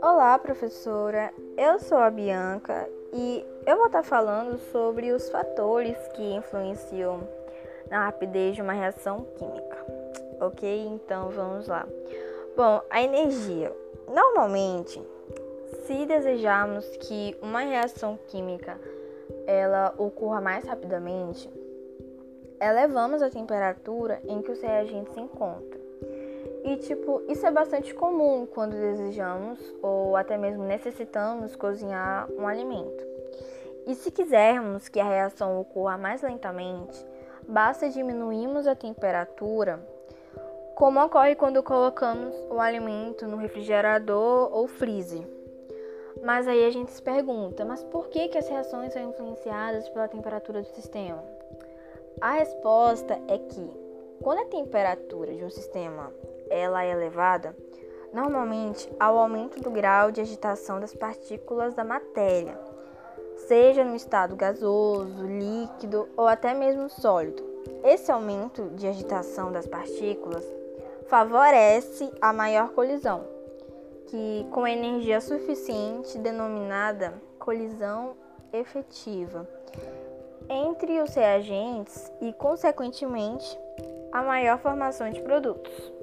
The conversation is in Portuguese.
Olá, professora. Eu sou a Bianca e eu vou estar falando sobre os fatores que influenciam na rapidez de uma reação química. Ok? Então vamos lá. Bom, a energia. Normalmente, se desejarmos que uma reação química ela ocorra mais rapidamente, elevamos a temperatura em que os reagentes se encontram. E tipo, isso é bastante comum quando desejamos ou até mesmo necessitamos cozinhar um alimento. E se quisermos que a reação ocorra mais lentamente, basta diminuirmos a temperatura, como ocorre quando colocamos o alimento no refrigerador ou freezer. Mas aí a gente se pergunta, mas por que, que as reações são influenciadas pela temperatura do sistema? A resposta é que quando a temperatura de um sistema ela é elevada, normalmente há o aumento do grau de agitação das partículas da matéria, seja no estado gasoso, líquido ou até mesmo sólido. Esse aumento de agitação das partículas favorece a maior colisão, que com energia suficiente denominada colisão efetiva entre os reagentes e, consequentemente, a maior formação de produtos.